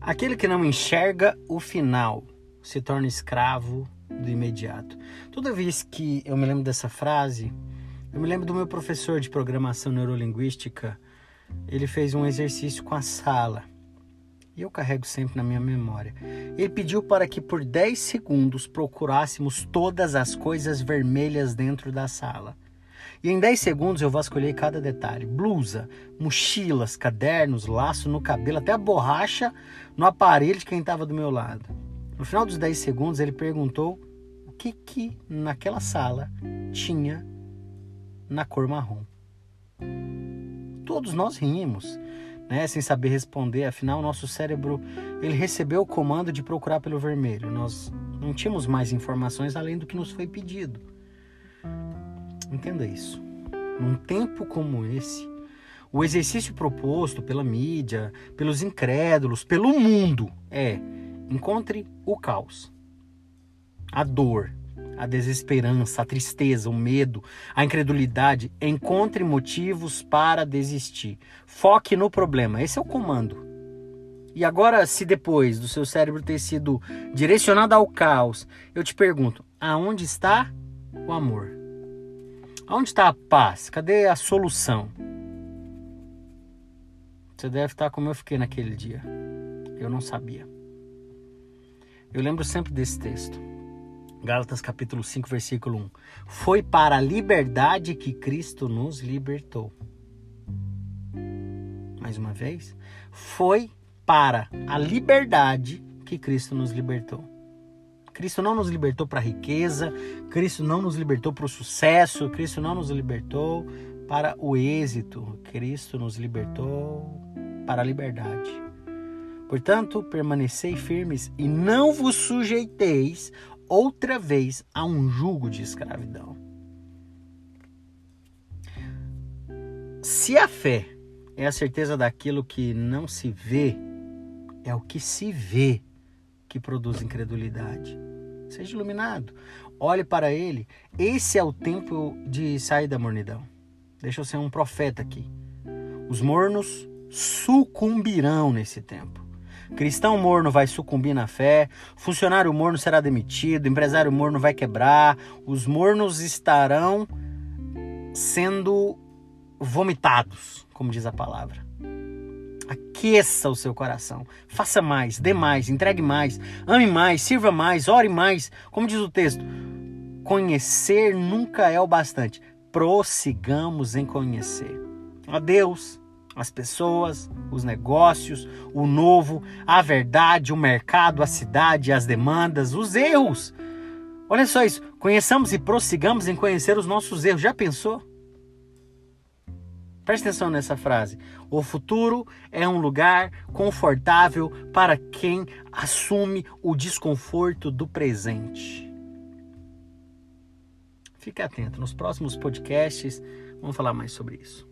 Aquele que não enxerga o final se torna escravo do imediato. Toda vez que eu me lembro dessa frase, eu me lembro do meu professor de programação neurolinguística. Ele fez um exercício com a sala. E eu carrego sempre na minha memória. Ele pediu para que por 10 segundos procurássemos todas as coisas vermelhas dentro da sala. E em 10 segundos eu vasculhei cada detalhe: blusa, mochilas, cadernos, laço no cabelo, até a borracha no aparelho de quem estava do meu lado. No final dos 10 segundos ele perguntou o que que naquela sala tinha na cor marrom. Todos nós rimos, né, sem saber responder, afinal nosso cérebro ele recebeu o comando de procurar pelo vermelho. Nós não tínhamos mais informações além do que nos foi pedido. Entenda isso. Num tempo como esse, o exercício proposto pela mídia, pelos incrédulos, pelo mundo é: encontre o caos, a dor, a desesperança, a tristeza, o medo, a incredulidade. Encontre motivos para desistir. Foque no problema. Esse é o comando. E agora, se depois do seu cérebro ter sido direcionado ao caos, eu te pergunto: aonde está o amor? Onde está a paz? Cadê a solução? Você deve estar como eu fiquei naquele dia. Eu não sabia. Eu lembro sempre desse texto. Gálatas capítulo 5, versículo 1. Foi para a liberdade que Cristo nos libertou. Mais uma vez, foi para a liberdade que Cristo nos libertou. Cristo não nos libertou para a riqueza, Cristo não nos libertou para o sucesso, Cristo não nos libertou para o êxito, Cristo nos libertou para a liberdade. Portanto, permanecei firmes e não vos sujeiteis outra vez a um jugo de escravidão. Se a fé é a certeza daquilo que não se vê, é o que se vê que produz incredulidade. Seja iluminado. Olhe para ele. Esse é o tempo de sair da mornidão. Deixa eu ser um profeta aqui. Os mornos sucumbirão nesse tempo. Cristão morno vai sucumbir na fé, funcionário morno será demitido, empresário morno vai quebrar, os mornos estarão sendo vomitados, como diz a palavra. Aqueça o seu coração. Faça mais, dê mais, entregue mais, ame mais, sirva mais, ore mais. Como diz o texto, conhecer nunca é o bastante. Prossigamos em conhecer. A Deus, as pessoas, os negócios, o novo, a verdade, o mercado, a cidade, as demandas, os erros. Olha só isso. Conheçamos e prossigamos em conhecer os nossos erros. Já pensou? Preste atenção nessa frase. O futuro é um lugar confortável para quem assume o desconforto do presente. Fique atento. Nos próximos podcasts vamos falar mais sobre isso.